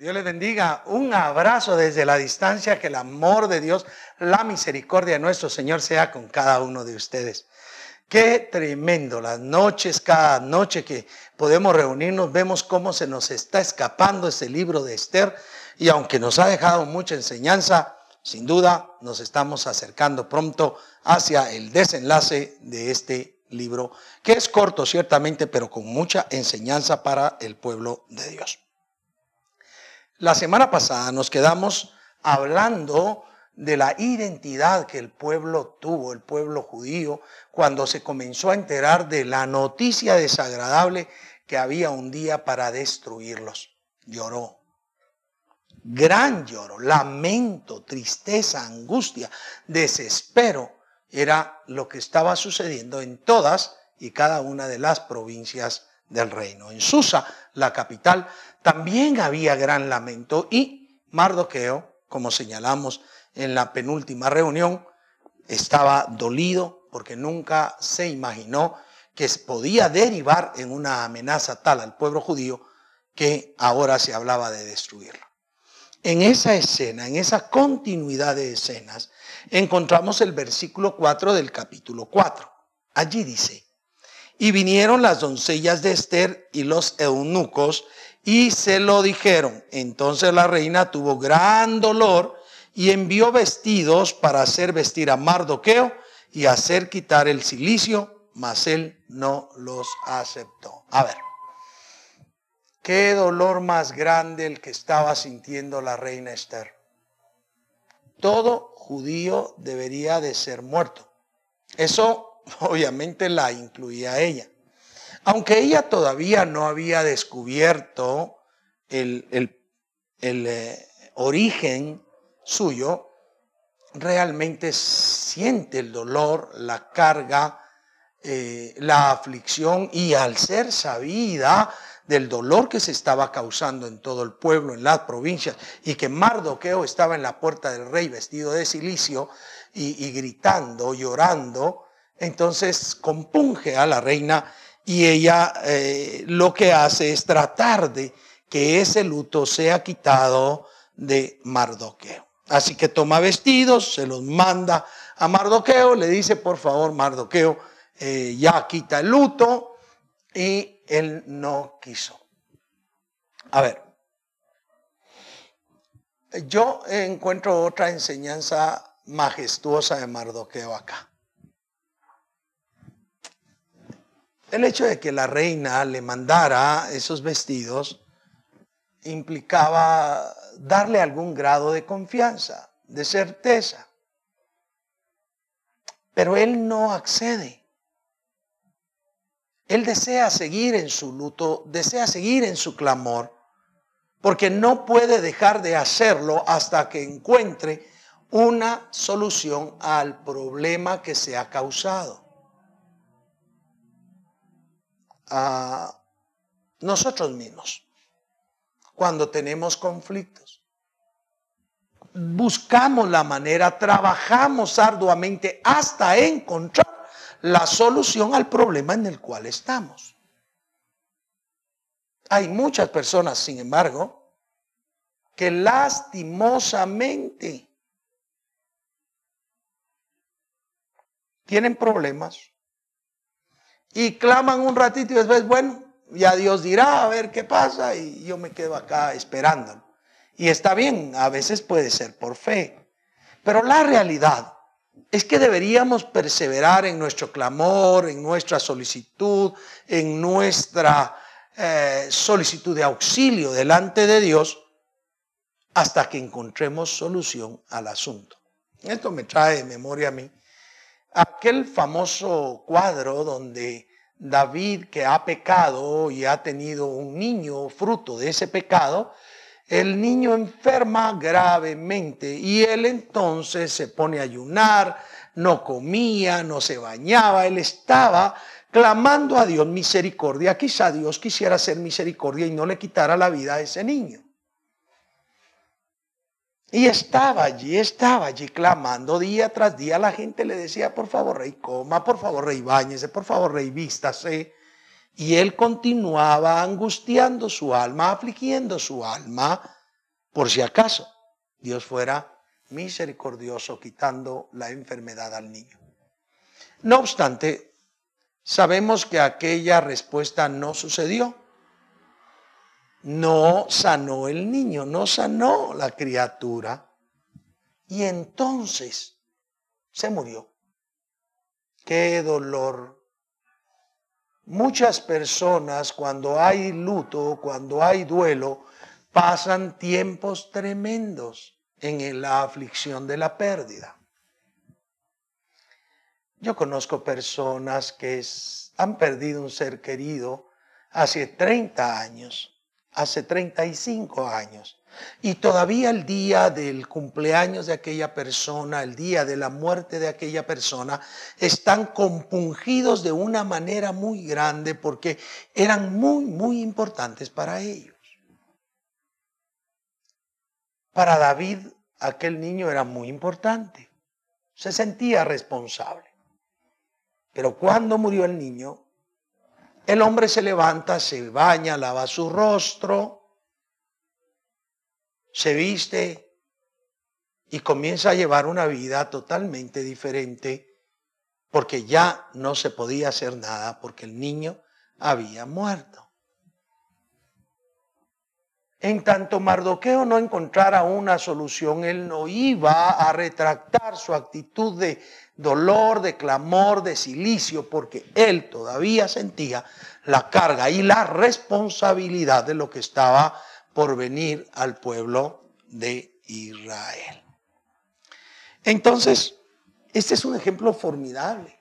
Dios les bendiga. Un abrazo desde la distancia. Que el amor de Dios, la misericordia de nuestro Señor sea con cada uno de ustedes. Qué tremendo. Las noches, cada noche que podemos reunirnos, vemos cómo se nos está escapando ese libro de Esther. Y aunque nos ha dejado mucha enseñanza, sin duda nos estamos acercando pronto hacia el desenlace de este libro, que es corto ciertamente, pero con mucha enseñanza para el pueblo de Dios. La semana pasada nos quedamos hablando de la identidad que el pueblo tuvo, el pueblo judío, cuando se comenzó a enterar de la noticia desagradable que había un día para destruirlos. Lloró. Gran lloro, lamento, tristeza, angustia, desespero era lo que estaba sucediendo en todas y cada una de las provincias del reino. En Susa, la capital, también había gran lamento y Mardoqueo, como señalamos en la penúltima reunión, estaba dolido porque nunca se imaginó que podía derivar en una amenaza tal al pueblo judío que ahora se hablaba de destruirlo. En esa escena, en esa continuidad de escenas, encontramos el versículo 4 del capítulo 4. Allí dice, y vinieron las doncellas de Esther y los eunucos y se lo dijeron. Entonces la reina tuvo gran dolor y envió vestidos para hacer vestir a Mardoqueo y hacer quitar el silicio, mas él no los aceptó. A ver, qué dolor más grande el que estaba sintiendo la reina Esther. Todo judío debería de ser muerto. Eso obviamente la incluía ella. Aunque ella todavía no había descubierto el, eh, origen suyo, realmente siente el dolor, la carga, eh, la aflicción y al ser sabida del dolor que se estaba causando en todo el pueblo, en las provincias, y que Mardoqueo estaba en la puerta del rey vestido de silicio y gritando, llorando, entonces compunge a la reina y ella eh, lo que hace es tratar de que ese luto sea quitado de Mardoqueo. Así que toma vestidos, se los manda a Mardoqueo, le dice, por favor, Mardoqueo, eh, ya quita el luto, y él no quiso. A ver, yo encuentro otra enseñanza majestuosa de Mardoqueo acá. El hecho de que la reina le mandara esos vestidos implicaba darle algún grado de confianza, de certeza. Pero él no accede. Él desea seguir en su luto, desea seguir en su clamor, porque no puede dejar de hacerlo hasta que encuentre una solución al problema que se ha causado a nosotros mismos cuando tenemos conflictos. Buscamos la manera, trabajamos arduamente hasta encontrar la solución al problema en el cual estamos. Hay muchas personas, sin embargo, que lastimosamente tienen problemas y claman un ratito y después, bueno, ya Dios dirá a ver qué pasa y yo me quedo acá esperando. Y está bien, a veces puede ser por fe, pero la realidad es que deberíamos perseverar en nuestro clamor, en nuestra solicitud, en nuestra eh, solicitud de auxilio delante de Dios hasta que encontremos solución al asunto. Esto me trae de memoria a mí aquel famoso cuadro donde David que ha pecado y ha tenido un niño fruto de ese pecado, el niño enferma gravemente y él entonces se pone a ayunar, no comía, no se bañaba, él estaba clamando a Dios misericordia. Quizá Dios quisiera hacer misericordia y no le quitara la vida a ese niño. Y estaba allí, estaba allí clamando día tras día. La gente le decía, por favor, rey, coma, por favor, rey, bañese, por favor, rey, vístase. Y él continuaba angustiando su alma, afligiendo su alma por si acaso Dios fuera misericordioso quitando la enfermedad al niño. No obstante, sabemos que aquella respuesta no sucedió. No sanó el niño, no sanó la criatura. Y entonces se murió. Qué dolor. Muchas personas cuando hay luto, cuando hay duelo, pasan tiempos tremendos en la aflicción de la pérdida. Yo conozco personas que han perdido un ser querido hace 30 años, hace 35 años, y todavía el día del cumpleaños de aquella persona, el día de la muerte de aquella persona, están compungidos de una manera muy grande porque eran muy, muy importantes para ellos. Para David, aquel niño era muy importante. Se sentía responsable. Pero cuando murió el niño, el hombre se levanta, se baña, lava su rostro, se viste y comienza a llevar una vida totalmente diferente porque ya no se podía hacer nada porque el niño había muerto. En tanto Mardoqueo no encontrara una solución, él no iba a retractar su actitud de dolor, de clamor, de silicio, porque él todavía sentía la carga y la responsabilidad de lo que estaba por venir al pueblo de Israel. Entonces, este es un ejemplo formidable.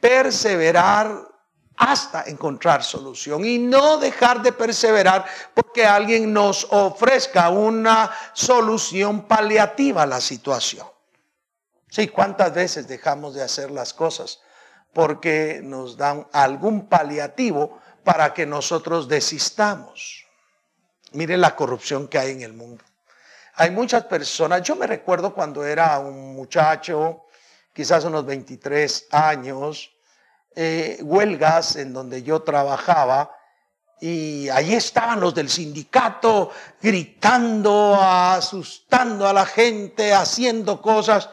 Perseverar hasta encontrar solución y no dejar de perseverar porque alguien nos ofrezca una solución paliativa a la situación. Sí, ¿cuántas veces dejamos de hacer las cosas porque nos dan algún paliativo para que nosotros desistamos? Mire la corrupción que hay en el mundo. Hay muchas personas, yo me recuerdo cuando era un muchacho, quizás unos 23 años, eh, huelgas en donde yo trabajaba y ahí estaban los del sindicato gritando, asustando a la gente, haciendo cosas,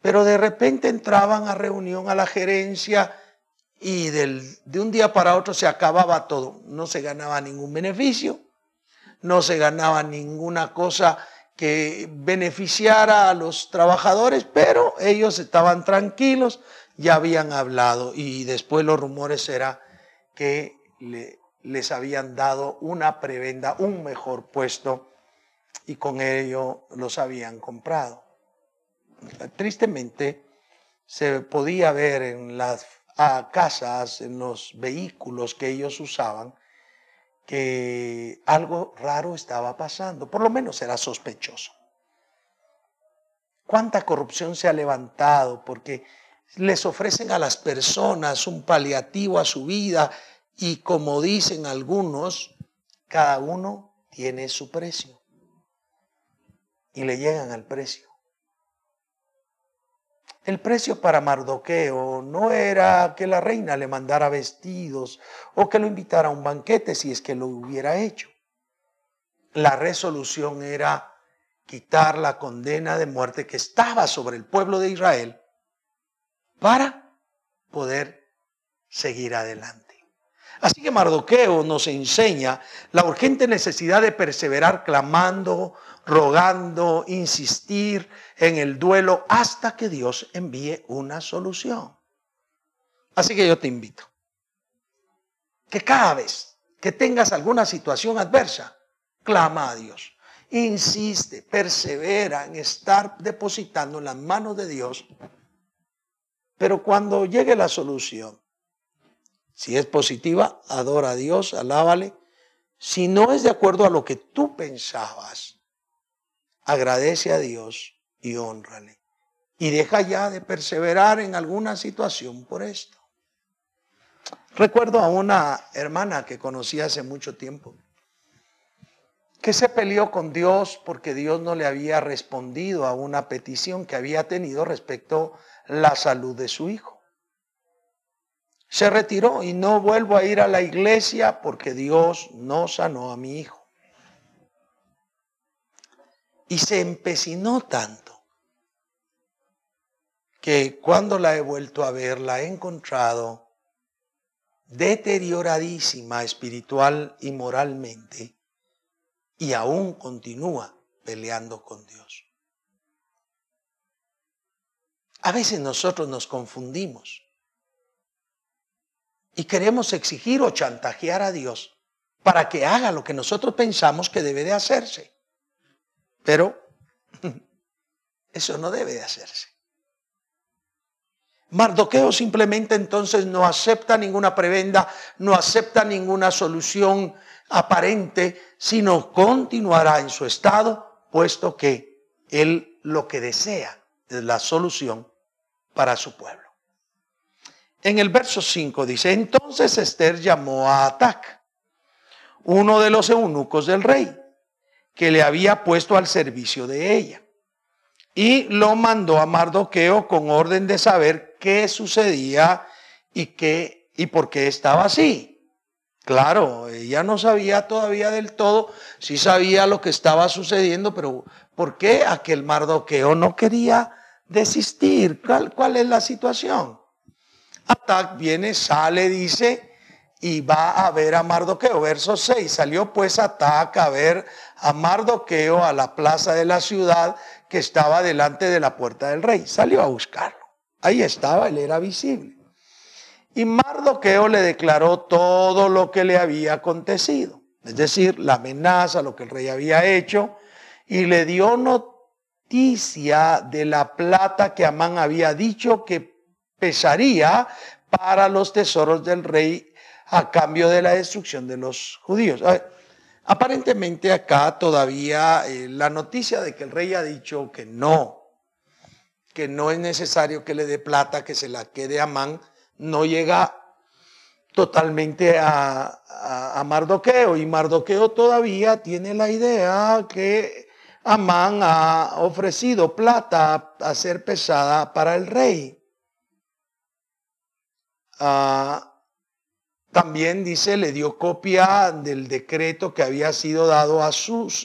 pero de repente entraban a reunión a la gerencia y de un día para otro se acababa todo, no se ganaba ningún beneficio, no se ganaba ninguna cosa que beneficiara a los trabajadores, pero ellos estaban tranquilos, ya habían hablado y después los rumores era que les habían dado una prebenda, un mejor puesto y con ello los habían comprado. Tristemente se podía ver en las casas, en los vehículos que ellos usaban, que algo raro estaba pasando, por lo menos era sospechoso. ¿Cuánta corrupción se ha levantado? Porque les ofrecen a las personas un paliativo a su vida y como dicen algunos, cada uno tiene su precio. Y le llegan al precio. El precio para Mardoqueo no era que la reina le mandara vestidos o que lo invitara a un banquete si es que lo hubiera hecho. La resolución era quitar la condena de muerte que estaba sobre el pueblo de Israel para poder seguir adelante. Así que Mardoqueo nos enseña la urgente necesidad de perseverar clamando, rogando, insistir en el duelo hasta que Dios envíe una solución. Así que yo te invito que cada vez que tengas alguna situación adversa, clama a Dios. Insiste, persevera en estar depositando en las manos de Dios pero cuando llegue la solución, si es positiva, adora a Dios, alábale. Si no es de acuerdo a lo que tú pensabas, agradece a Dios y honrale. Y deja ya de perseverar en alguna situación por esto. Recuerdo a una hermana que conocí hace mucho tiempo, que se peleó con Dios porque Dios no le había respondido a una petición que había tenido respecto la salud de su hijo. Se retiró y no vuelvo a ir a la iglesia porque Dios no sanó a mi hijo. Y se empecinó tanto que cuando la he vuelto a ver, la he encontrado deterioradísima espiritual y moralmente y aún continúa peleando con Dios. A veces nosotros nos confundimos y queremos exigir o chantajear a Dios para que haga lo que nosotros pensamos que debe de hacerse. Pero eso no debe de hacerse. Mardoqueo simplemente entonces no acepta ninguna prebenda, no acepta ninguna solución aparente, sino continuará en su estado, puesto que él lo que desea es la solución para su pueblo. En el verso 5 dice, entonces Esther llamó a Atac, uno de los eunucos del rey, que le había puesto al servicio de ella, y lo mandó a Mardoqueo con orden de saber qué sucedía y qué y por qué estaba así. Claro, ella no sabía todavía del todo, sí sabía lo que estaba sucediendo, pero ¿por qué aquel Mardoqueo no quería desistir? ¿Cuál, cuál es la situación? Atac viene, sale, dice, y va a ver a Mardoqueo. Verso 6, salió pues Atac a ver a Mardoqueo a la plaza de la ciudad que estaba delante de la puerta del rey. Salió a buscarlo. Ahí estaba, él era visible. Y Mardoqueo le declaró todo lo que le había acontecido, es decir, la amenaza, lo que el rey había hecho, y le dio noticia de la plata que Amán había dicho que pesaría para los tesoros del rey a cambio de la destrucción de los judíos. aparentemente acá todavía eh, la noticia de que el rey ha dicho que no, que no es necesario que le dé plata, que se la quede a Amán, no llega totalmente a, Mardoqueo y Mardoqueo todavía tiene la idea que Amán ha ofrecido plata a ser pesada para el rey. Ah, también dice, le dio copia del decreto que había sido dado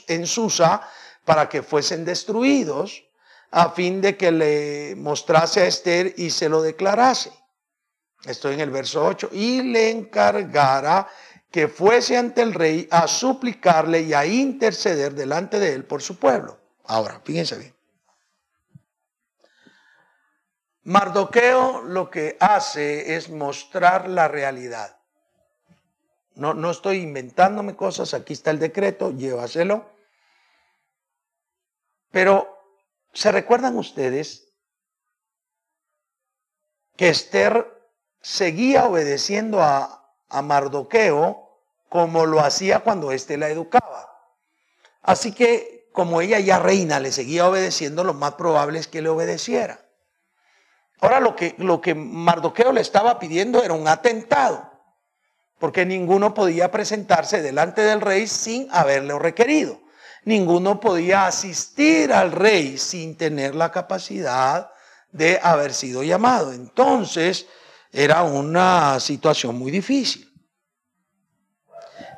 en Susa para que fuesen destruidos, a fin de que le mostrase a Esther y se lo declarase. Estoy en el verso 8. Y le encargara que fuese ante el rey a suplicarle y a interceder delante de él por su pueblo. Ahora, fíjense bien. Mardoqueo lo que hace es mostrar la realidad. No, no estoy inventándome cosas, aquí está el decreto, llévaselo. Pero, ¿se recuerdan ustedes que Esther seguía obedeciendo a, Mardoqueo como lo hacía cuando éste la educaba. Así que como ella ya reina le seguía obedeciendo, lo más probable es que le obedeciera. Ahora lo que, lo que Mardoqueo le estaba pidiendo era un atentado, porque ninguno podía presentarse delante del rey sin haberlo requerido. Ninguno podía asistir al rey sin tener la capacidad de haber sido llamado. Entonces, era una situación muy difícil.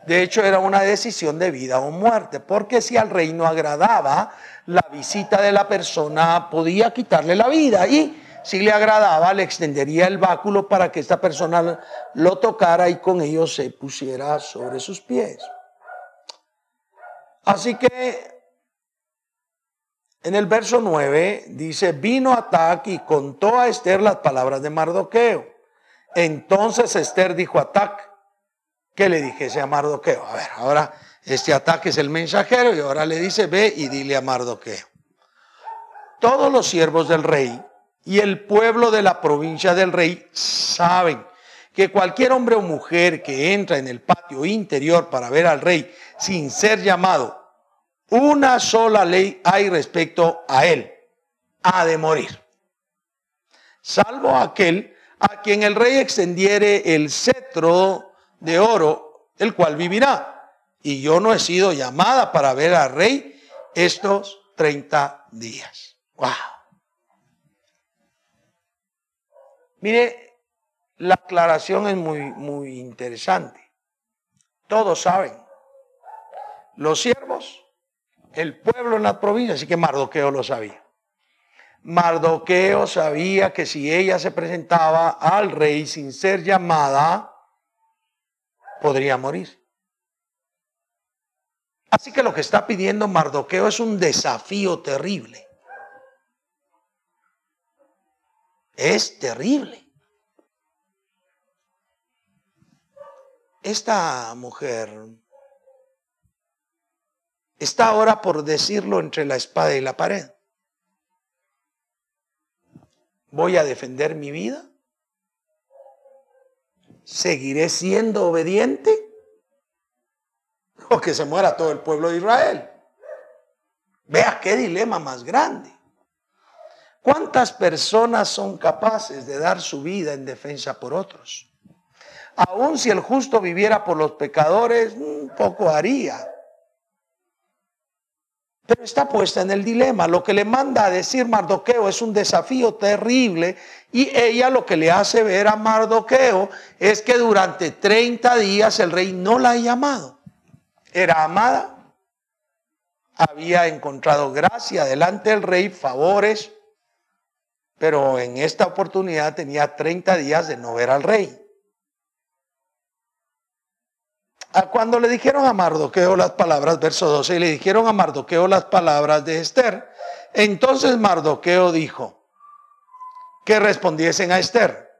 De hecho, era una decisión de vida o muerte, porque si al rey no agradaba la visita de la persona, podía quitarle la vida y si le agradaba, le extendería el báculo para que esta persona lo tocara y con ello se pusiera sobre sus pies. Así que en el verso 9 dice, vino Atac y contó a Esther las palabras de Mardoqueo. Entonces Esther dijo a Tac que le dijese a Mardoqueo. A ver, ahora este ataque es el mensajero y ahora le dice, ve y dile a Mardoqueo. Todos los siervos del rey y el pueblo de la provincia del rey saben que cualquier hombre o mujer que entra en el patio interior para ver al rey sin ser llamado, una sola ley hay respecto a él, ha de morir. Salvo aquel a quien el rey extendiere el cetro de oro, el cual vivirá. Y yo no he sido llamada para ver al rey estos 30 días. ¡Wow! Mire, la aclaración es muy, muy interesante. Todos saben. Los siervos el pueblo en la provincia, así que Mardoqueo lo sabía. Mardoqueo sabía que si ella se presentaba al rey sin ser llamada, podría morir. Así que lo que está pidiendo Mardoqueo es un desafío terrible. Es terrible. Esta mujer está ahora por decirlo entre la espada y la pared. ¿Voy a defender mi vida? ¿Seguiré siendo obediente? O que se muera todo el pueblo de Israel. Vea qué dilema más grande. ¿Cuántas personas son capaces de dar su vida en defensa por otros? Aun si el justo viviera por los pecadores, poco haría. Pero está puesta en el dilema. Lo que le manda a decir Mardoqueo es un desafío terrible y ella lo que le hace ver a Mardoqueo es que durante 30 días el rey no la ha llamado. Era amada, había encontrado gracia delante del rey, favores, pero en esta oportunidad tenía 30 días de no ver al rey. Cuando le dijeron a Mardoqueo las palabras, verso 12, y le dijeron a Mardoqueo las palabras de Esther, entonces Mardoqueo dijo que respondiesen a Esther,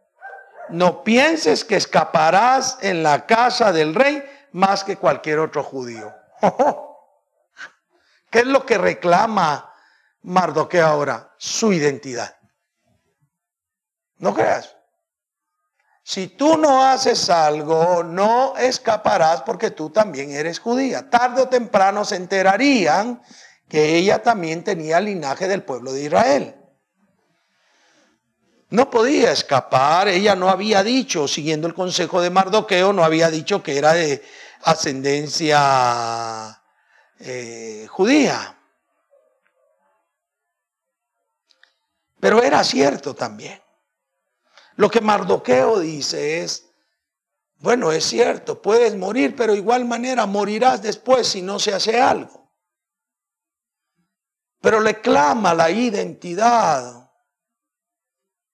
no pienses que escaparás en la casa del rey más que cualquier otro judío. ¿Qué es lo que reclama Mardoqueo ahora? Su identidad. No creas. Si tú no haces algo, no escaparás porque tú también eres judía. Tarde o temprano se enterarían que ella también tenía linaje del pueblo de Israel. No podía escapar, ella no había dicho, siguiendo el consejo de Mardoqueo, no había dicho que era de ascendencia eh, judía. Pero era cierto también. Lo que Mardoqueo dice es, bueno, es cierto, puedes morir, pero igual manera morirás después si no se hace algo. Pero le clama la identidad.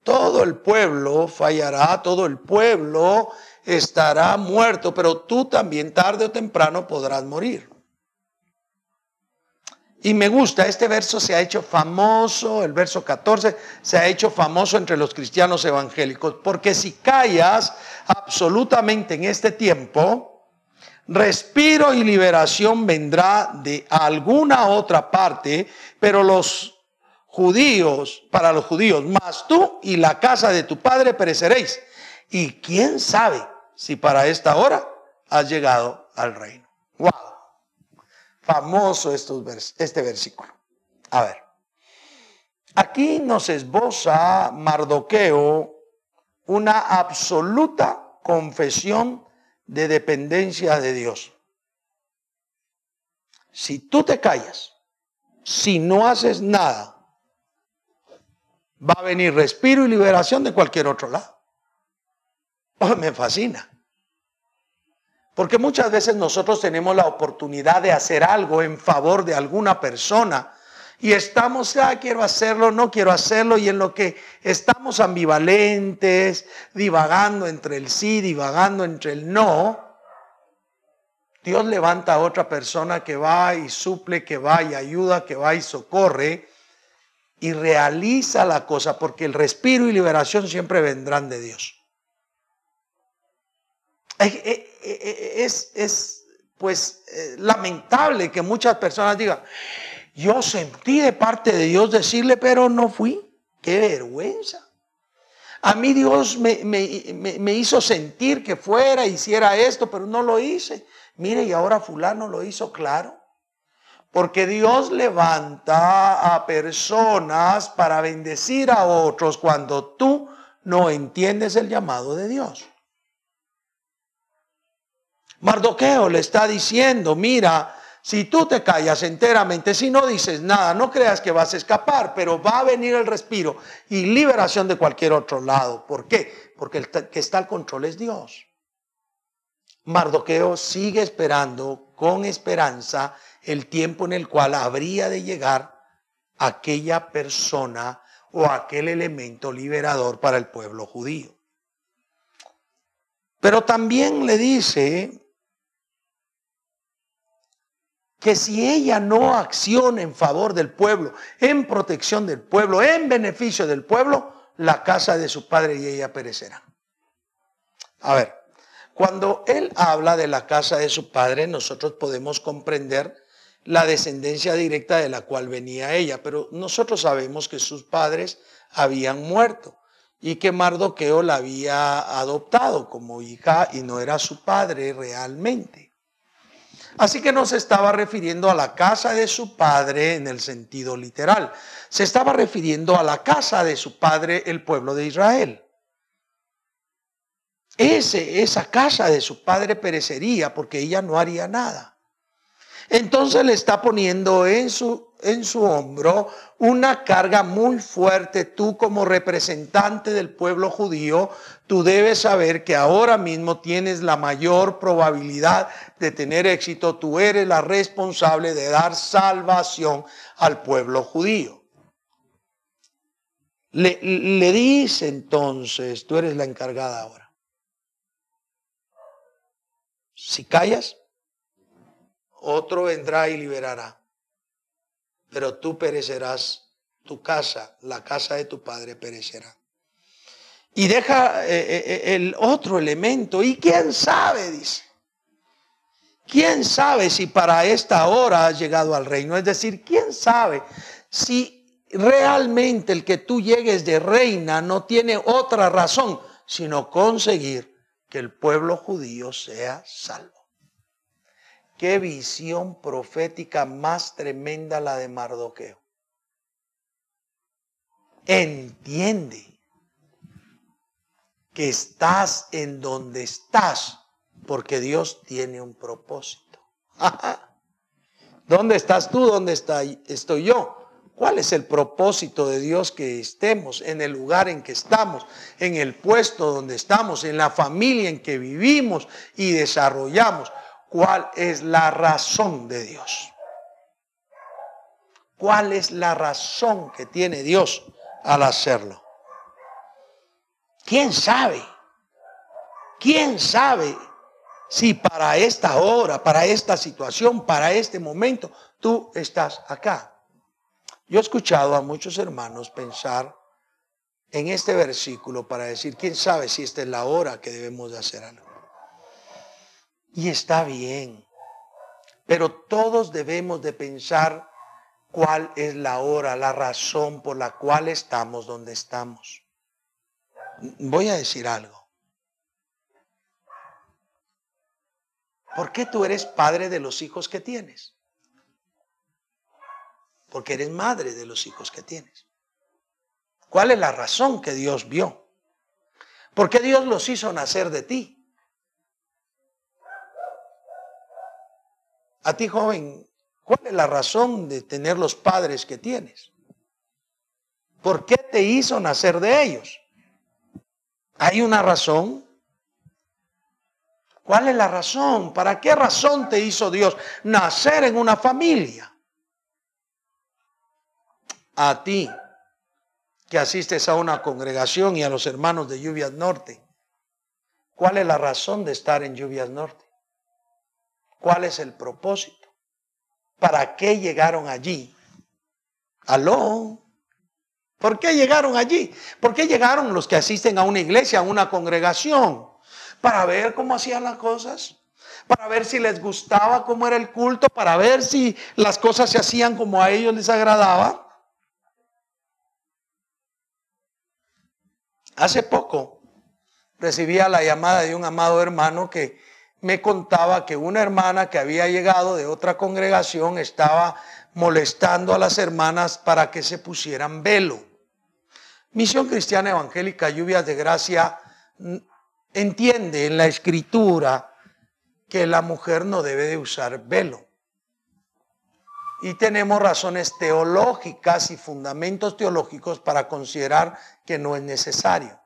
Todo el pueblo fallará, todo el pueblo estará muerto, pero tú también tarde o temprano podrás morir. Y me gusta, este verso se ha hecho famoso, el verso 14 se ha hecho famoso entre los cristianos evangélicos, porque si callas absolutamente en este tiempo, respiro y liberación vendrá de alguna otra parte, pero los judíos, para los judíos, más tú y la casa de tu padre pereceréis. Y quién sabe si para esta hora has llegado al reino. Wow famoso este versículo. A ver, aquí nos esboza Mardoqueo una absoluta confesión de dependencia de Dios. Si tú te callas, si no haces nada, va a venir respiro y liberación de cualquier otro lado. Oh, me fascina. Porque muchas veces nosotros tenemos la oportunidad de hacer algo en favor de alguna persona y estamos, ah, quiero hacerlo, no quiero hacerlo, y en lo que estamos ambivalentes, divagando entre el sí, divagando entre el no, Dios levanta a otra persona que va y suple, que va y ayuda, que va y socorre y realiza la cosa, porque el respiro y liberación siempre vendrán de Dios. Pues eh, lamentable que muchas personas digan, yo sentí de parte de Dios decirle, pero no fui. Qué vergüenza. A mí Dios me, me, hizo sentir que fuera, hiciera esto, pero no lo hice. Mire, y ahora fulano lo hizo claro. Porque Dios levanta a personas para bendecir a otros cuando tú no entiendes el llamado de Dios. Mardoqueo le está diciendo, mira, si tú te callas enteramente, si no dices nada, no creas que vas a escapar, pero va a venir el respiro y liberación de cualquier otro lado. ¿Por qué? Porque el que está al control es Dios. Mardoqueo sigue esperando con esperanza el tiempo en el cual habría de llegar aquella persona o aquel elemento liberador para el pueblo judío. Pero también le dice que si ella no acciona en favor del pueblo, en protección del pueblo, en beneficio del pueblo, la casa de su padre y ella perecerán. A ver, cuando él habla de la casa de su padre, nosotros podemos comprender la descendencia directa de la cual venía ella, pero nosotros sabemos que sus padres habían muerto y que Mardoqueo la había adoptado como hija y no era su padre realmente. Así que no se estaba refiriendo a la casa de su padre en el sentido literal, se estaba refiriendo a la casa de su padre, el pueblo de Israel. Ese, esa casa de su padre perecería porque ella no haría nada. Entonces le está poniendo en su, en su hombro una carga muy fuerte. Tú como representante del pueblo judío, tú debes saber que ahora mismo tienes la mayor probabilidad de tener éxito. Tú eres la responsable de dar salvación al pueblo judío. Le, le dice entonces, tú eres la encargada ahora. Si callas, otro vendrá y liberará. Pero tú perecerás, tu casa, la casa de tu padre perecerá. Y deja eh, eh, eh, el otro elemento. ¿Y quién sabe? Dice. ¿Quién sabe si para esta hora has llegado al reino? Es decir, ¿quién sabe si realmente el que tú llegues de reina no tiene otra razón sino conseguir que el pueblo judío sea salvo? Qué visión profética más tremenda la de Mardoqueo. Entiende que estás en donde estás porque Dios tiene un propósito. ¿Dónde estás tú? ¿Dónde estoy yo? ¿Cuál es el propósito de Dios que estemos en el lugar en que estamos, en el puesto donde estamos, en la familia en que vivimos y desarrollamos? Cuál es la razón de Dios. ¿Cuál es la razón que tiene Dios al hacerlo? ¿Quién sabe? ¿Quién sabe si para esta hora, para esta situación, para este momento, tú estás acá? Yo he escuchado a muchos hermanos pensar en este versículo para decir, ¿quién sabe si esta es la hora que debemos de hacer algo? Y está bien. Pero todos debemos de pensar cuál es la hora, la razón por la cual estamos donde estamos. Voy a decir algo. ¿Por qué tú eres padre de los hijos que tienes? Porque eres madre de los hijos que tienes. ¿Cuál es la razón que Dios vio? ¿Por qué Dios los hizo nacer de ti? A ti, joven, ¿cuál es la razón de tener los padres que tienes? ¿Por qué te hizo nacer de ellos? ¿Hay una razón? ¿Cuál es la razón? ¿Para qué razón te hizo Dios nacer en una familia? A ti, que asistes a una congregación y a los hermanos de Lluvias Norte, ¿cuál es la razón de estar en Lluvias Norte? ¿Cuál es el propósito? ¿Para qué llegaron allí? Aló. ¿Por qué llegaron allí? ¿Por qué llegaron los que asisten a una iglesia, a una congregación? Para ver cómo hacían las cosas, para ver si les gustaba cómo era el culto, para ver si las cosas se hacían como a ellos les agradaba. Hace poco recibía la llamada de un amado hermano que me contaba que una hermana que había llegado de otra congregación estaba molestando a las hermanas para que se pusieran velo. Misión Cristiana Evangélica Lluvias de Gracia mm, entiende en la escritura que la mujer no debe de usar velo. Y tenemos razones teológicas y fundamentos teológicos para considerar que no es necesario.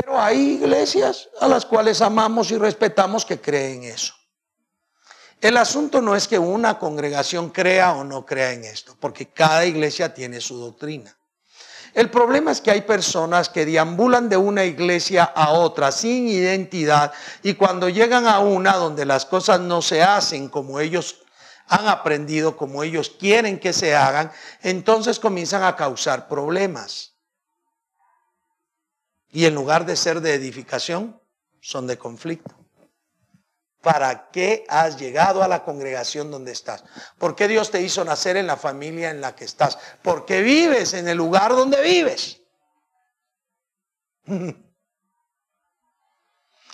Pero hay iglesias a las cuales amamos y respetamos que creen eso. El asunto no es que una congregación crea o no crea en esto, porque cada iglesia tiene su doctrina. El problema es que hay personas que deambulan de una iglesia a otra sin identidad y cuando llegan a una donde las cosas no se hacen como ellos han aprendido, como ellos quieren que se hagan, entonces comienzan a causar problemas. Y en lugar de ser de edificación, son de conflicto. ¿Para qué has llegado a la congregación donde estás? ¿Por qué Dios te hizo nacer en la familia en la que estás? ¿Por qué vives en el lugar donde vives?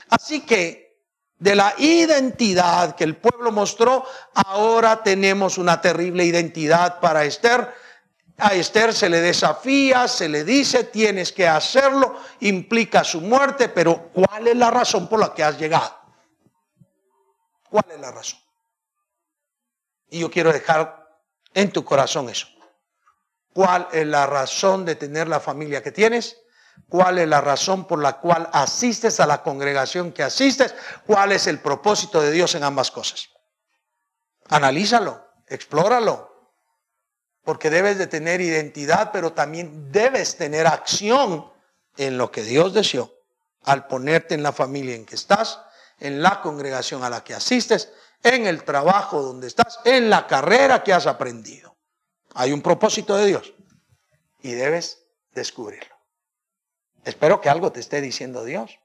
Así que de la identidad que el pueblo mostró, ahora tenemos una terrible identidad para Esther. A Esther se le desafía, se le dice, tienes que hacerlo, implica su muerte, pero ¿cuál es la razón por la que has llegado? ¿Cuál es la razón? Y yo quiero dejar en tu corazón eso. ¿Cuál es la razón de tener la familia que tienes? ¿Cuál es la razón por la cual asistes a la congregación que asistes? ¿Cuál es el propósito de Dios en ambas cosas? Analízalo, explóralo, porque debes de tener identidad, pero también debes tener acción en lo que Dios deseó al ponerte en la familia en que estás en la congregación a la que asistes, en el trabajo donde estás, en la carrera que has aprendido. Hay un propósito de Dios y debes descubrirlo. Espero que algo te esté diciendo Dios.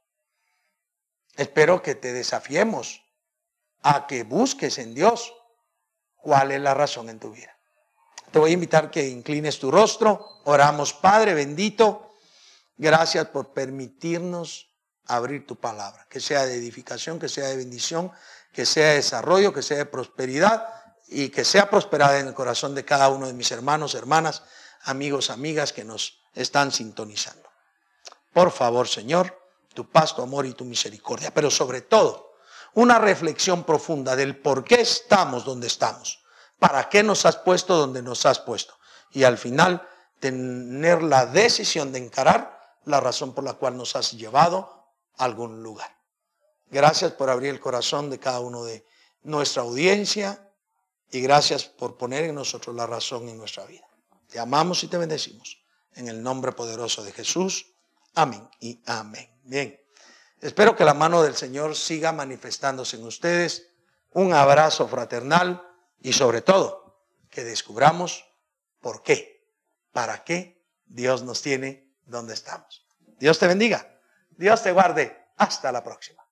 Espero que te desafiemos a que busques en Dios cuál es la razón en tu vida. Te voy a invitar que inclines tu rostro. Oramos, Padre bendito. Gracias por permitirnos abrir tu palabra, que sea de edificación, que sea de bendición, que sea de desarrollo, que sea de prosperidad y que sea prosperada en el corazón de cada uno de mis hermanos, hermanas, amigos, amigas que nos están sintonizando. Por favor, Señor, tu paz, tu amor y tu misericordia, pero sobre todo una reflexión profunda del por qué estamos donde estamos, para qué nos has puesto donde nos has puesto y al final tener la decisión de encarar la razón por la cual nos has llevado algún lugar. Gracias por abrir el corazón de cada uno de nuestra audiencia y gracias por poner en nosotros la razón en nuestra vida. Te amamos y te bendecimos. En el nombre poderoso de Jesús. Amén y amén. Bien. Espero que la mano del Señor siga manifestándose en ustedes. Un abrazo fraternal y sobre todo que descubramos por qué, para qué Dios nos tiene donde estamos. Dios te bendiga. Dios te guarde. Hasta la próxima.